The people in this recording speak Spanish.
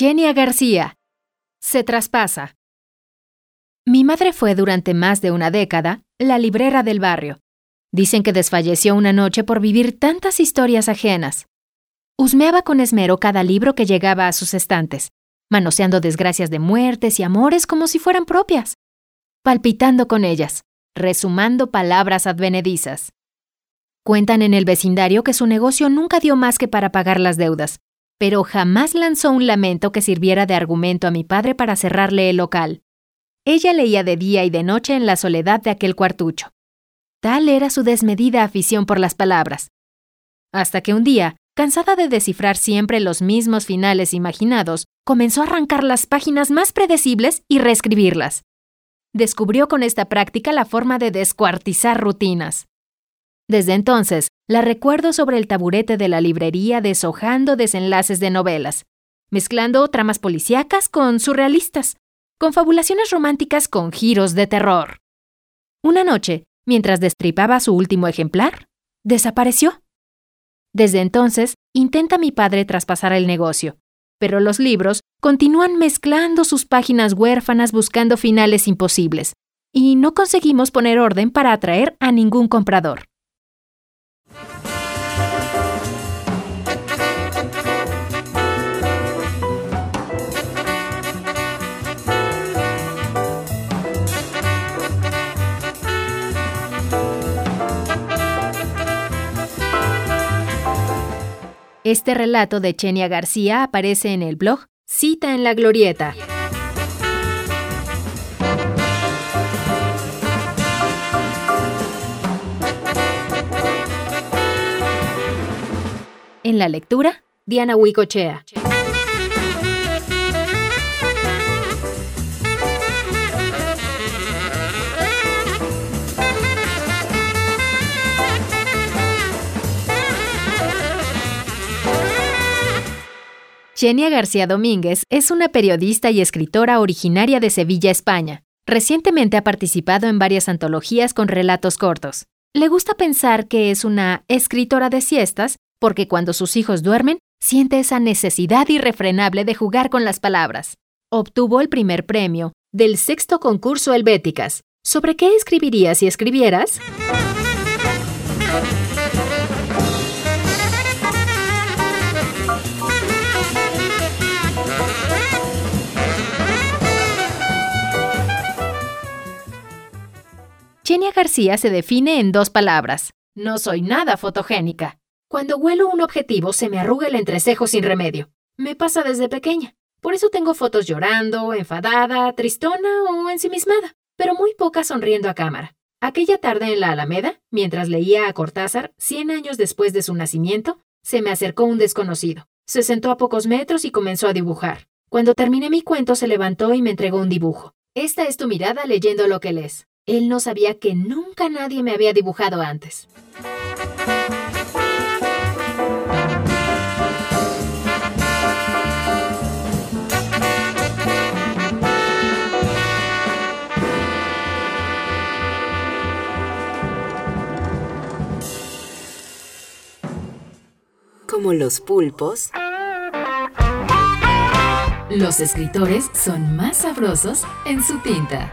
Genia García. Se traspasa. Mi madre fue durante más de una década la librera del barrio. Dicen que desfalleció una noche por vivir tantas historias ajenas. Husmeaba con esmero cada libro que llegaba a sus estantes, manoseando desgracias de muertes y amores como si fueran propias, palpitando con ellas, resumando palabras advenedizas. Cuentan en el vecindario que su negocio nunca dio más que para pagar las deudas, pero jamás lanzó un lamento que sirviera de argumento a mi padre para cerrarle el local. Ella leía de día y de noche en la soledad de aquel cuartucho. Tal era su desmedida afición por las palabras. Hasta que un día, cansada de descifrar siempre los mismos finales imaginados, comenzó a arrancar las páginas más predecibles y reescribirlas. Descubrió con esta práctica la forma de descuartizar rutinas. Desde entonces, la recuerdo sobre el taburete de la librería deshojando desenlaces de novelas, mezclando tramas policíacas con surrealistas, confabulaciones románticas con giros de terror. Una noche, mientras destripaba su último ejemplar, desapareció. Desde entonces, intenta mi padre traspasar el negocio, pero los libros continúan mezclando sus páginas huérfanas buscando finales imposibles, y no conseguimos poner orden para atraer a ningún comprador. Este relato de Chenia García aparece en el blog Cita en la Glorieta. En la lectura, Diana Huicochea. Genia García Domínguez es una periodista y escritora originaria de Sevilla, España. Recientemente ha participado en varias antologías con relatos cortos. Le gusta pensar que es una escritora de siestas porque cuando sus hijos duermen, siente esa necesidad irrefrenable de jugar con las palabras. Obtuvo el primer premio del sexto concurso Helvéticas. ¿Sobre qué escribirías si escribieras? Genia García se define en dos palabras. No soy nada fotogénica. Cuando huelo un objetivo se me arruga el entrecejo sin remedio. Me pasa desde pequeña. Por eso tengo fotos llorando, enfadada, tristona o ensimismada, pero muy pocas sonriendo a cámara. Aquella tarde en la Alameda, mientras leía a Cortázar, cien años después de su nacimiento, se me acercó un desconocido. Se sentó a pocos metros y comenzó a dibujar. Cuando terminé mi cuento se levantó y me entregó un dibujo. Esta es tu mirada leyendo lo que lees. Él no sabía que nunca nadie me había dibujado antes. Como los pulpos, los escritores son más sabrosos en su tinta